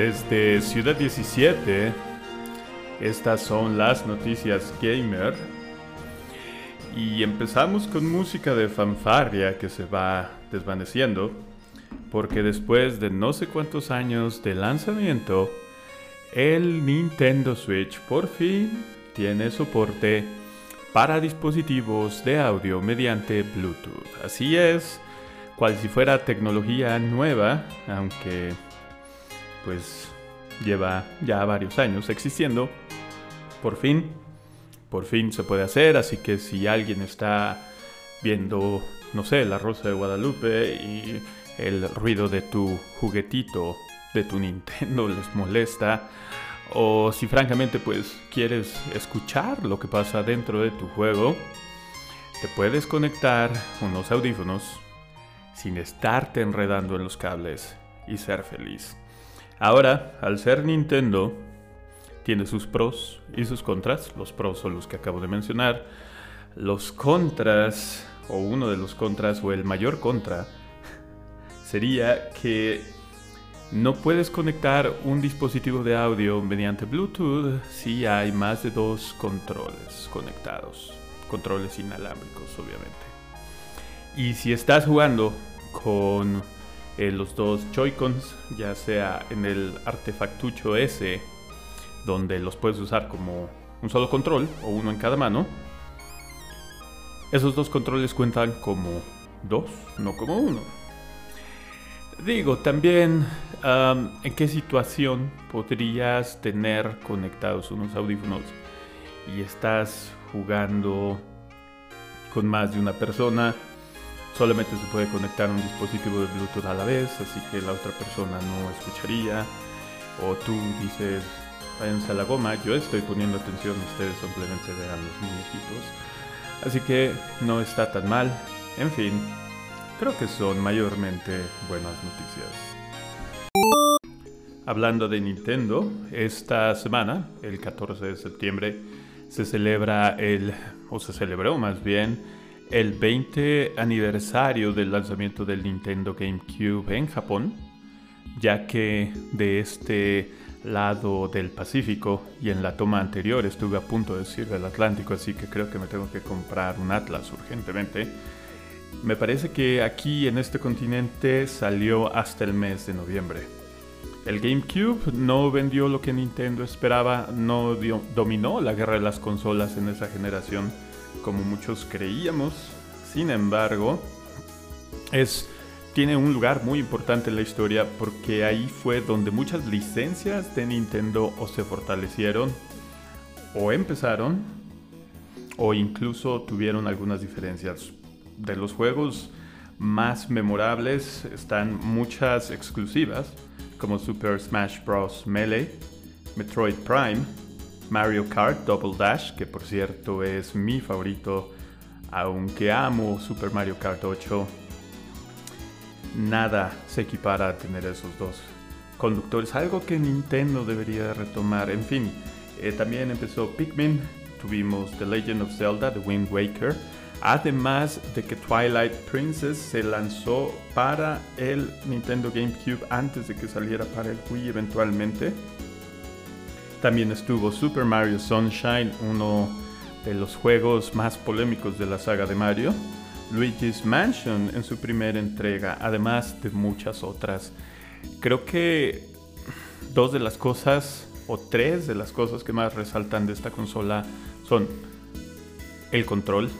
Desde Ciudad 17, estas son las noticias gamer. Y empezamos con música de fanfarria que se va desvaneciendo, porque después de no sé cuántos años de lanzamiento, el Nintendo Switch por fin tiene soporte para dispositivos de audio mediante Bluetooth. Así es, cual si fuera tecnología nueva, aunque pues lleva ya varios años existiendo. Por fin, por fin se puede hacer, así que si alguien está viendo, no sé, la Rosa de Guadalupe y el ruido de tu juguetito de tu Nintendo les molesta, o si francamente pues quieres escuchar lo que pasa dentro de tu juego, te puedes conectar unos audífonos sin estarte enredando en los cables y ser feliz. Ahora, al ser Nintendo, tiene sus pros y sus contras. Los pros son los que acabo de mencionar. Los contras, o uno de los contras, o el mayor contra, sería que no puedes conectar un dispositivo de audio mediante Bluetooth si hay más de dos controles conectados. Controles inalámbricos, obviamente. Y si estás jugando con eh, los dos Joy-Cons, ya sea en el artefactucho S, donde los puedes usar como un solo control o uno en cada mano. Esos dos controles cuentan como dos, no como uno. Digo, también, ¿en qué situación podrías tener conectados unos audífonos y estás jugando con más de una persona? Solamente se puede conectar un dispositivo de Bluetooth a la vez, así que la otra persona no escucharía. O tú dices, váyanse a la goma, yo estoy poniendo atención, ustedes simplemente vean los muñequitos. Así que no está tan mal. En fin, creo que son mayormente buenas noticias. Hablando de Nintendo, esta semana, el 14 de septiembre, se celebra el, o se celebró más bien, el 20 aniversario del lanzamiento del Nintendo GameCube en Japón, ya que de este lado del Pacífico y en la toma anterior estuve a punto de decir del Atlántico, así que creo que me tengo que comprar un Atlas urgentemente. Me parece que aquí en este continente salió hasta el mes de noviembre. El GameCube no vendió lo que Nintendo esperaba, no dominó la guerra de las consolas en esa generación como muchos creíamos. Sin embargo, es, tiene un lugar muy importante en la historia porque ahí fue donde muchas licencias de Nintendo o se fortalecieron o empezaron o incluso tuvieron algunas diferencias. De los juegos más memorables están muchas exclusivas como Super Smash Bros. Melee, Metroid Prime, Mario Kart Double Dash, que por cierto es mi favorito, aunque amo Super Mario Kart 8, nada se equipara a tener esos dos conductores, algo que Nintendo debería retomar. En fin, eh, también empezó Pikmin, tuvimos The Legend of Zelda, The Wind Waker, además de que Twilight Princess se lanzó para el Nintendo GameCube antes de que saliera para el Wii eventualmente. También estuvo Super Mario Sunshine, uno de los juegos más polémicos de la saga de Mario. Luigi's Mansion en su primera entrega, además de muchas otras. Creo que dos de las cosas, o tres de las cosas que más resaltan de esta consola son el control,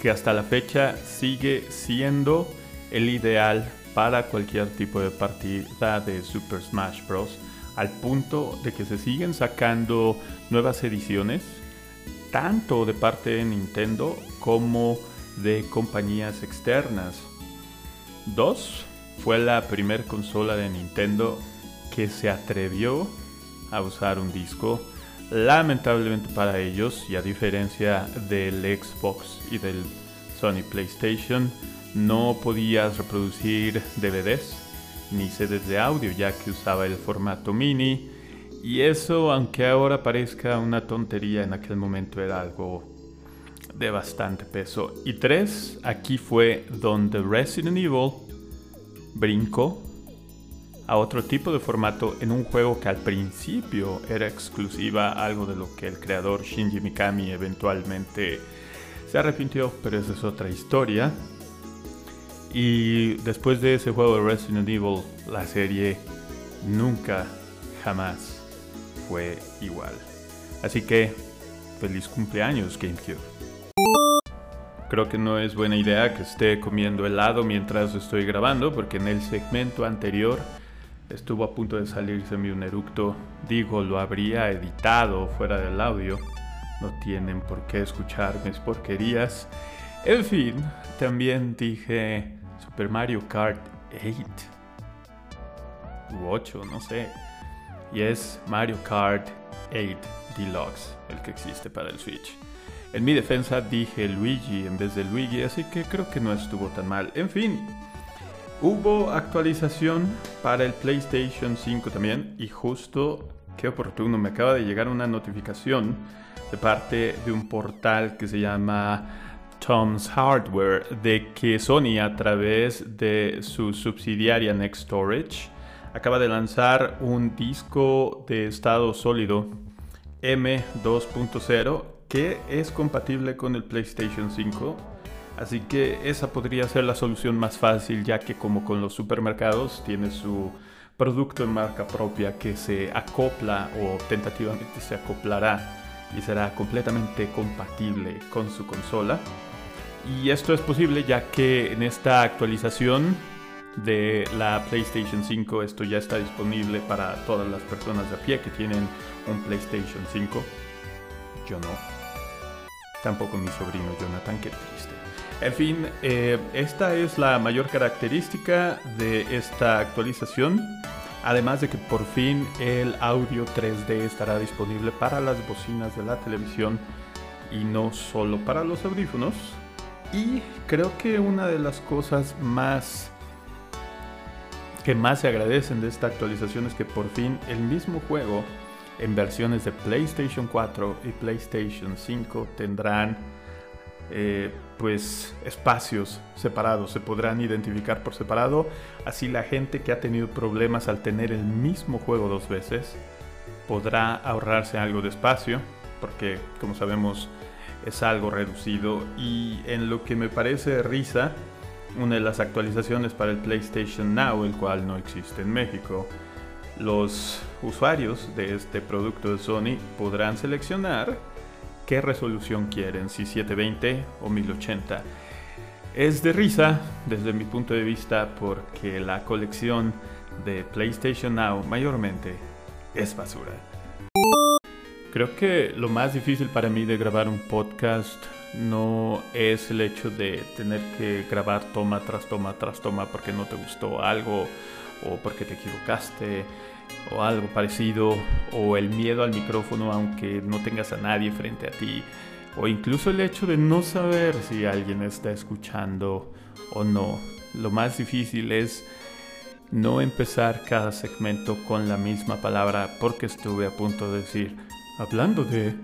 que hasta la fecha sigue siendo el ideal para cualquier tipo de partida de Super Smash Bros al punto de que se siguen sacando nuevas ediciones, tanto de parte de Nintendo como de compañías externas. Dos, fue la primera consola de Nintendo que se atrevió a usar un disco. Lamentablemente para ellos, y a diferencia del Xbox y del Sony PlayStation, no podías reproducir DVDs ni CDs de audio ya que usaba el formato mini y eso aunque ahora parezca una tontería en aquel momento era algo de bastante peso. Y tres, aquí fue donde Resident Evil brincó a otro tipo de formato en un juego que al principio era exclusiva, algo de lo que el creador Shinji Mikami eventualmente se arrepintió, pero esa es otra historia. Y después de ese juego de Resident Evil, la serie nunca, jamás fue igual. Así que, feliz cumpleaños GameCube. Creo que no es buena idea que esté comiendo helado mientras estoy grabando, porque en el segmento anterior estuvo a punto de salirse mi un eructo. Digo, lo habría editado fuera del audio. No tienen por qué escuchar mis porquerías. En fin, también dije Super Mario Kart 8 u 8, no sé. Y es Mario Kart 8 Deluxe, el que existe para el Switch. En mi defensa dije Luigi en vez de Luigi, así que creo que no estuvo tan mal. En fin, hubo actualización para el PlayStation 5 también y justo, qué oportuno, me acaba de llegar una notificación de parte de un portal que se llama Tom's Hardware de que Sony a través de su subsidiaria Next Storage acaba de lanzar un disco de estado sólido M2.0 que es compatible con el PlayStation 5. Así que esa podría ser la solución más fácil ya que como con los supermercados tiene su producto en marca propia que se acopla o tentativamente se acoplará y será completamente compatible con su consola. Y esto es posible ya que en esta actualización de la PlayStation 5 esto ya está disponible para todas las personas de a pie que tienen un PlayStation 5. Yo no. Tampoco mi sobrino Jonathan, qué triste. En fin, eh, esta es la mayor característica de esta actualización. Además de que por fin el audio 3D estará disponible para las bocinas de la televisión y no solo para los audífonos. Y creo que una de las cosas más que más se agradecen de esta actualización es que por fin el mismo juego en versiones de PlayStation 4 y PlayStation 5 tendrán eh, pues espacios separados, se podrán identificar por separado, así la gente que ha tenido problemas al tener el mismo juego dos veces podrá ahorrarse algo de espacio, porque como sabemos es algo reducido y en lo que me parece risa, una de las actualizaciones para el PlayStation Now, el cual no existe en México, los usuarios de este producto de Sony podrán seleccionar qué resolución quieren, si 720 o 1080. Es de risa desde mi punto de vista porque la colección de PlayStation Now mayormente es basura. Creo que lo más difícil para mí de grabar un podcast no es el hecho de tener que grabar toma tras toma tras toma porque no te gustó algo o porque te equivocaste o algo parecido, o el miedo al micrófono aunque no tengas a nadie frente a ti, o incluso el hecho de no saber si alguien está escuchando o no. Lo más difícil es no empezar cada segmento con la misma palabra porque estuve a punto de decir, hablando de...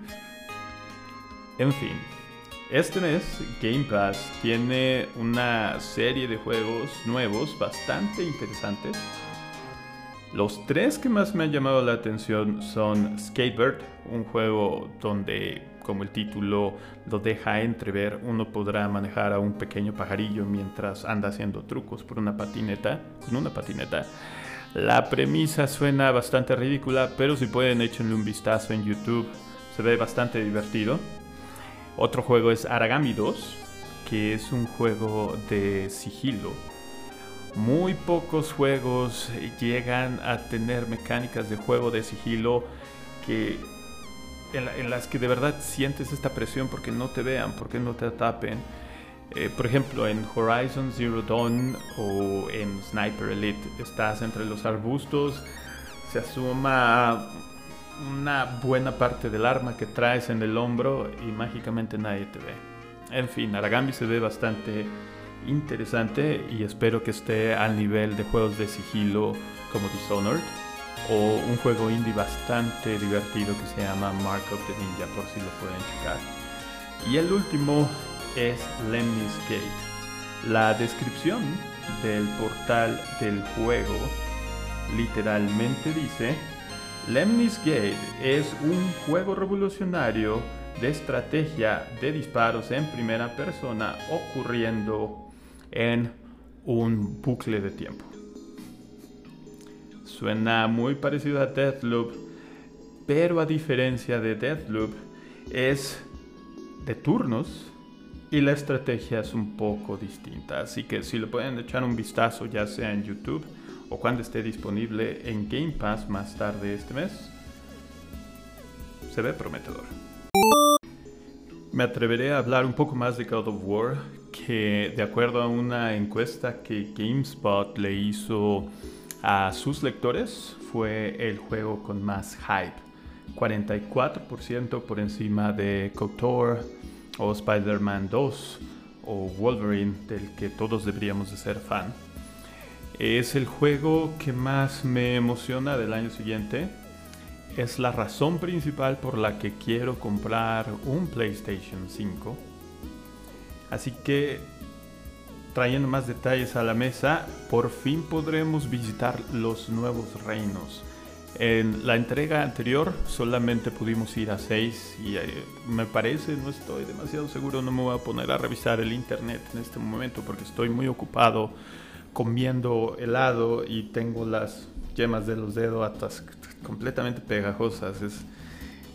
En fin, este mes Game Pass tiene una serie de juegos nuevos bastante interesantes los tres que más me han llamado la atención son Skatebird, un juego donde, como el título lo deja entrever, uno podrá manejar a un pequeño pajarillo mientras anda haciendo trucos por una patineta, con una patineta. La premisa suena bastante ridícula, pero si pueden échenle un vistazo en YouTube, se ve bastante divertido. Otro juego es Aragami 2, que es un juego de sigilo muy pocos juegos llegan a tener mecánicas de juego de sigilo que en, las que de verdad sientes esta presión porque no te vean, porque no te atapen. Eh, por ejemplo, en Horizon Zero Dawn o en Sniper Elite estás entre los arbustos, se asuma una buena parte del arma que traes en el hombro y mágicamente nadie te ve. En fin, Aragami se ve bastante interesante y espero que esté al nivel de juegos de sigilo como Dishonored o un juego indie bastante divertido que se llama Mark of the Ninja por si lo pueden checar. Y el último es Lemnis Gate. La descripción del portal del juego literalmente dice, Lemnis Gate es un juego revolucionario de estrategia de disparos en primera persona ocurriendo en un bucle de tiempo. Suena muy parecido a Deathloop, pero a diferencia de Deathloop es de turnos y la estrategia es un poco distinta. Así que si le pueden echar un vistazo ya sea en YouTube o cuando esté disponible en Game Pass más tarde este mes, se ve prometedor. Me atreveré a hablar un poco más de God of War, que de acuerdo a una encuesta que GameSpot le hizo a sus lectores, fue el juego con más hype. 44% por encima de KOTOR o Spider-Man 2 o Wolverine, del que todos deberíamos de ser fan. Es el juego que más me emociona del año siguiente. Es la razón principal por la que quiero comprar un PlayStation 5. Así que, trayendo más detalles a la mesa, por fin podremos visitar los nuevos reinos. En la entrega anterior solamente pudimos ir a 6 y eh, me parece, no estoy demasiado seguro, no me voy a poner a revisar el internet en este momento porque estoy muy ocupado comiendo helado y tengo las yemas de los dedos atas completamente pegajosas. Es,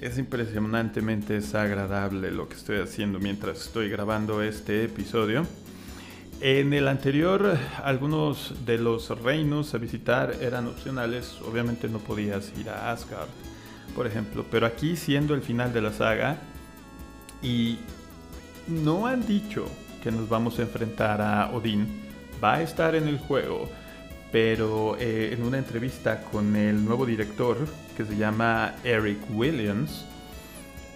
es impresionantemente desagradable lo que estoy haciendo mientras estoy grabando este episodio. En el anterior, algunos de los reinos a visitar eran opcionales. Obviamente no podías ir a Asgard, por ejemplo. Pero aquí, siendo el final de la saga, y no han dicho que nos vamos a enfrentar a Odín, va a estar en el juego, pero eh, en una entrevista con el nuevo director, que se llama Eric Williams,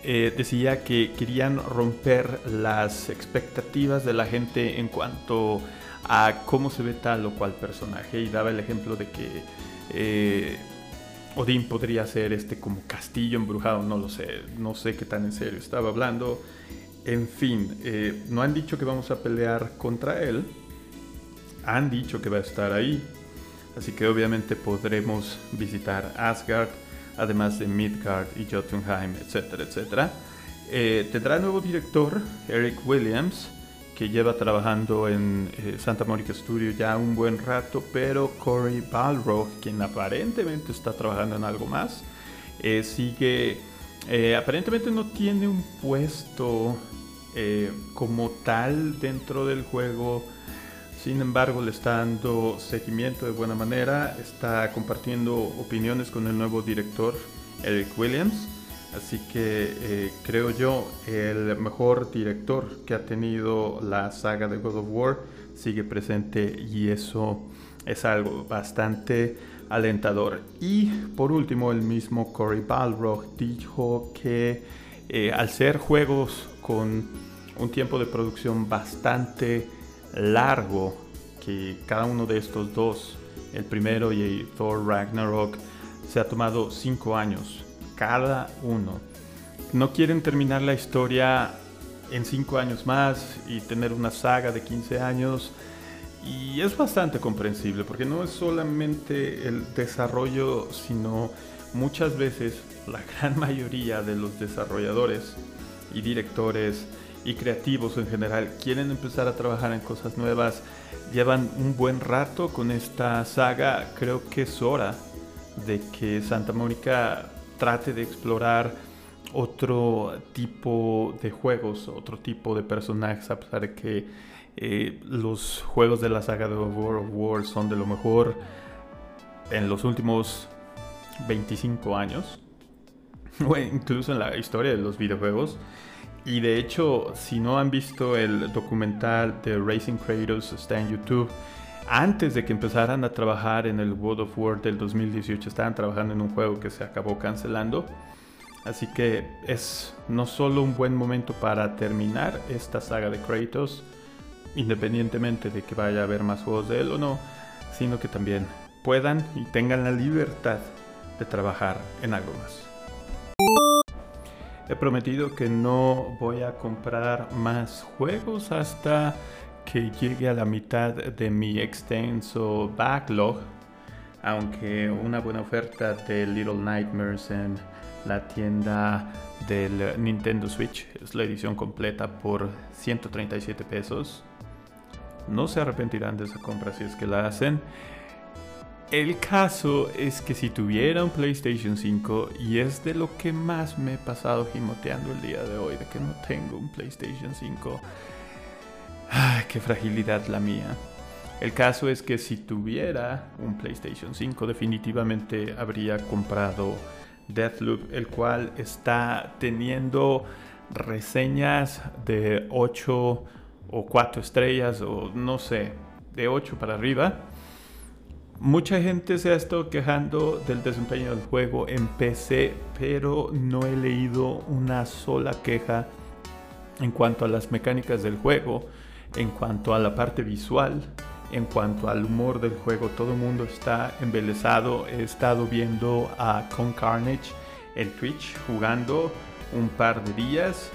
eh, decía que querían romper las expectativas de la gente en cuanto a cómo se ve tal o cual personaje y daba el ejemplo de que eh, Odín podría ser este como castillo embrujado, no lo sé, no sé qué tan en serio estaba hablando. En fin, no han dicho que vamos a pelear contra él, han dicho que va a estar ahí. Así que obviamente podremos visitar Asgard, además de Midgard y Jotunheim, etcétera, etcétera. Eh, tendrá nuevo director, Eric Williams, que lleva trabajando en eh, Santa Monica Studio ya un buen rato, pero Corey Balrog, quien aparentemente está trabajando en algo más, eh, sigue, aparentemente no tiene un puesto como tal dentro del juego sin embargo, le está dando seguimiento de buena manera, está compartiendo opiniones con el nuevo director Eric Williams. Así que eh, creo yo el mejor director que ha tenido la saga de God of War sigue presente y eso es algo bastante alentador. Y por último, el mismo Cory Balrog dijo que eh, al ser juegos con un tiempo de producción bastante largo que cada uno de estos dos, el primero y Thor Ragnarok, se ha tomado cinco años, cada uno. No quieren terminar la historia en cinco años más y tener una saga de 15 años. Y es bastante comprensible porque no es solamente el desarrollo, sino muchas veces la gran mayoría de los desarrolladores y directores y creativos en general. Quieren empezar a trabajar en cosas nuevas, llevan un buen rato con esta saga, creo que es hora de que Santa Mónica trate de explorar otro tipo de juegos, otro tipo de personajes, a pesar de que eh, los juegos de la saga de World of War son de lo mejor en los últimos 25 años, o incluso en la historia de los videojuegos. Y de hecho, si no han visto el documental de Racing Kratos, está en YouTube. Antes de que empezaran a trabajar en el World of War del 2018, estaban trabajando en un juego que se acabó cancelando. Así que es no solo un buen momento para terminar esta saga de Kratos, independientemente de que vaya a haber más juegos de él o no, sino que también puedan y tengan la libertad de trabajar en algo más. He prometido que no voy a comprar más juegos hasta que llegue a la mitad de mi extenso backlog. aunque una buena oferta de Little Nightmares en la tienda del Nintendo Switch es la edición completa por 137 pesos. No se arrepentirán de esa compra si es que la hacen. El caso es que si tuviera un PlayStation 5, y es de lo que más me he pasado gimoteando el día de hoy, de que no tengo un PlayStation 5. Ay, qué fragilidad la mía. El caso es que si tuviera un PlayStation 5, definitivamente habría comprado Deathloop, el cual está teniendo reseñas de 8 o 4 estrellas, o no sé, de 8 para arriba Mucha gente se ha estado quejando del desempeño del juego en PC, pero no he leído una sola queja en cuanto a las mecánicas del juego, en cuanto a la parte visual, en cuanto al humor del juego. Todo el mundo está embelesado. He estado viendo a Con Carnage en Twitch jugando un par de días.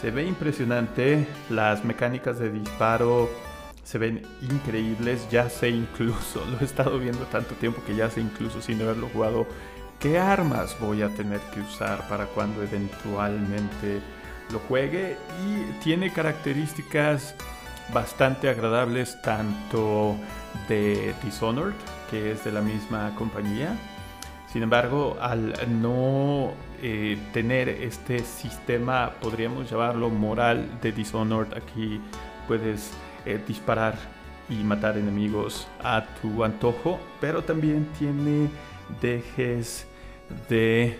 Se ve impresionante las mecánicas de disparo se ven increíbles. Ya sé incluso, lo he estado viendo tanto tiempo que ya sé incluso sin haberlo jugado, qué armas voy a tener que usar para cuando eventualmente lo juegue. Y tiene características bastante agradables tanto de Dishonored, que es de la misma compañía. Sin embargo, al no eh, tener este sistema, podríamos llamarlo moral de Dishonored, aquí puedes eh, disparar y matar enemigos a tu antojo, pero también tiene dejes de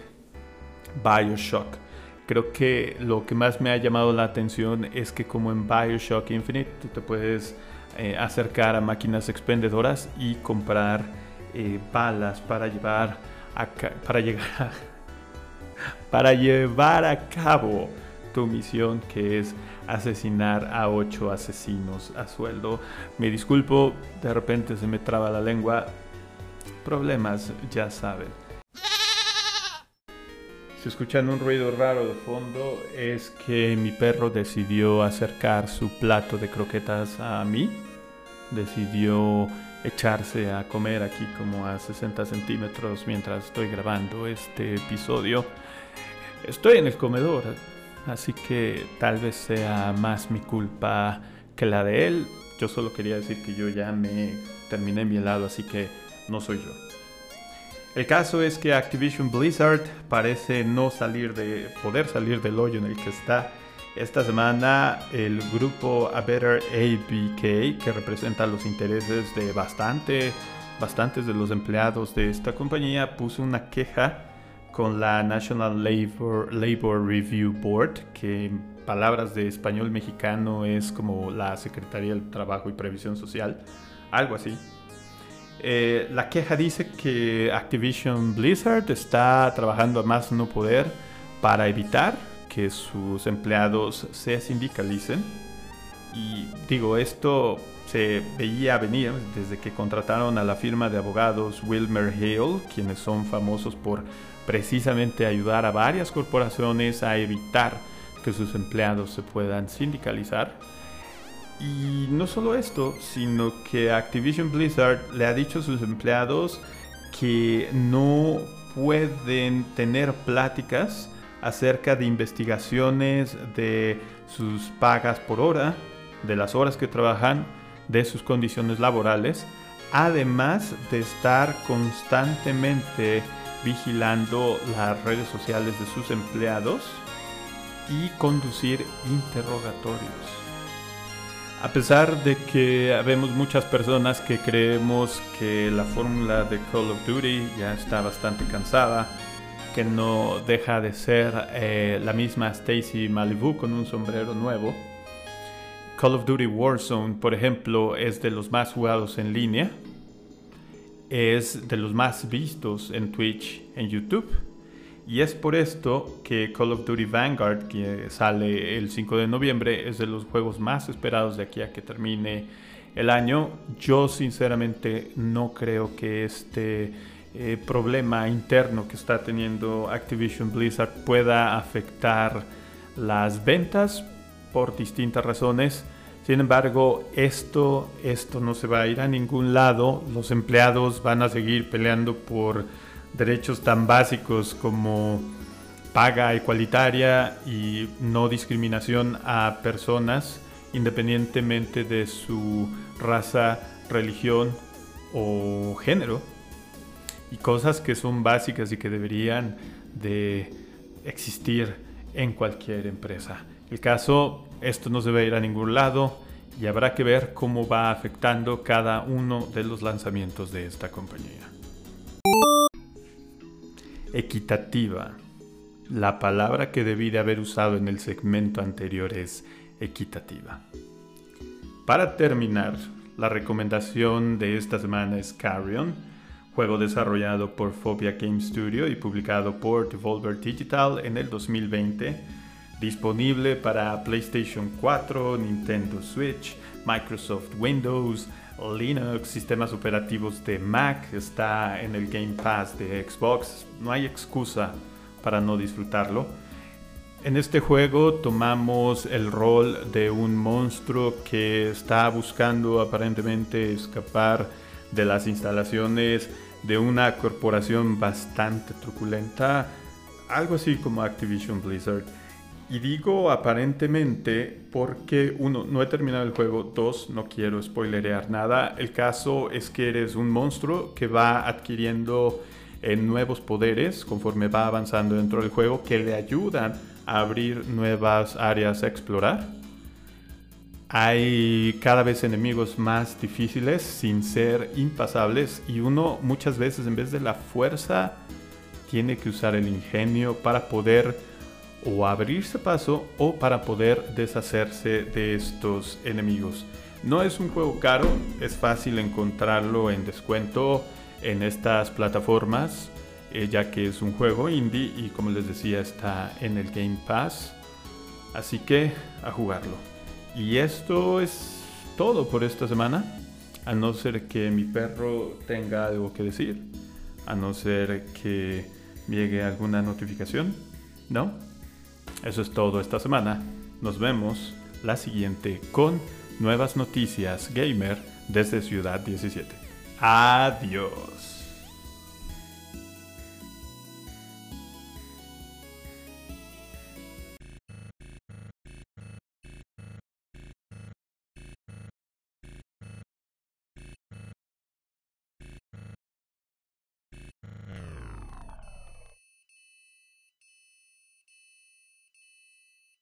Bioshock. Creo que lo que más me ha llamado la atención es que como en Bioshock Infinite tú te puedes eh, acercar a máquinas expendedoras y comprar eh, balas para llevar a para llegar para llevar a cabo tu misión que es asesinar a ocho asesinos a sueldo. Me disculpo, de repente se me traba la lengua. Problemas, ya saben. Si escuchan un ruido raro de fondo, es que mi perro decidió acercar su plato de croquetas a mí. Decidió echarse a comer aquí como a 60 centímetros mientras estoy grabando este episodio. Estoy en el comedor, así que tal vez sea más mi culpa que la de él. Yo solo quería decir que yo ya me terminé mi helado, así que no soy yo. El caso es que Activision Blizzard parece no salir de poder salir del hoyo en el que está. Esta semana el grupo A Better ABK, que representa los intereses de bastante, bastantes de los empleados de esta compañía, puso una queja con la National Labor, Labor Review Board, que en palabras de español mexicano es como la Secretaría del Trabajo y Previsión Social, algo así. Eh, la queja dice que Activision Blizzard está trabajando a más no poder para evitar que sus empleados se sindicalicen. Y digo, esto se veía venir desde que contrataron a la firma de abogados Wilmer Hale, quienes son famosos por precisamente ayudar a varias corporaciones a evitar que sus empleados se puedan sindicalizar. Y no solo esto, sino que Activision Blizzard le ha dicho a sus empleados que no pueden tener pláticas acerca de investigaciones de sus pagas por hora, de las horas que trabajan, de sus condiciones laborales, además de estar constantemente vigilando las redes sociales de sus empleados y conducir interrogatorios. A pesar de que vemos muchas personas que creemos que la fórmula de Call of Duty ya está bastante cansada, que no deja de ser eh, la misma Stacy Malibu con un sombrero nuevo, Call of Duty Warzone, por ejemplo, es de los más jugados en línea, es de los más vistos en Twitch, en YouTube. Y es por esto que Call of Duty Vanguard, que sale el 5 de noviembre, es de los juegos más esperados de aquí a que termine el año. Yo sinceramente no creo que este eh, problema interno que está teniendo Activision Blizzard pueda afectar las ventas por distintas razones. Sin embargo, esto, esto no se va a ir a ningún lado. Los empleados van a seguir peleando por derechos tan básicos como paga igualitaria y no discriminación a personas independientemente de su raza, religión o género. Y cosas que son básicas y que deberían de existir en cualquier empresa. El caso, esto no se va a ir a ningún lado y habrá que ver cómo va afectando cada uno de los lanzamientos de esta compañía. Equitativa. La palabra que debí de haber usado en el segmento anterior es equitativa. Para terminar, la recomendación de esta semana es Carrion, juego desarrollado por Phobia Game Studio y publicado por Devolver Digital en el 2020, disponible para PlayStation 4, Nintendo Switch, Microsoft Windows, Linux, sistemas operativos de Mac, está en el Game Pass de Xbox, no hay excusa para no disfrutarlo. En este juego tomamos el rol de un monstruo que está buscando aparentemente escapar de las instalaciones de una corporación bastante truculenta, algo así como Activision Blizzard. Y digo aparentemente porque uno, no he terminado el juego, dos, no quiero spoilerear nada. El caso es que eres un monstruo que va adquiriendo eh, nuevos poderes conforme va avanzando dentro del juego que le ayudan a abrir nuevas áreas a explorar. Hay cada vez enemigos más difíciles sin ser impasables y uno muchas veces en vez de la fuerza tiene que usar el ingenio para poder o abrirse paso o para poder deshacerse de estos enemigos. No es un juego caro, es fácil encontrarlo en descuento en estas plataformas eh, ya que es un juego indie y como les decía está en el Game Pass. Así que a jugarlo. Y esto es todo por esta semana. A no ser que mi perro tenga algo que decir. A no ser que llegue alguna notificación. ¿No? Eso es todo esta semana. Nos vemos la siguiente con nuevas noticias gamer desde Ciudad 17. Adiós.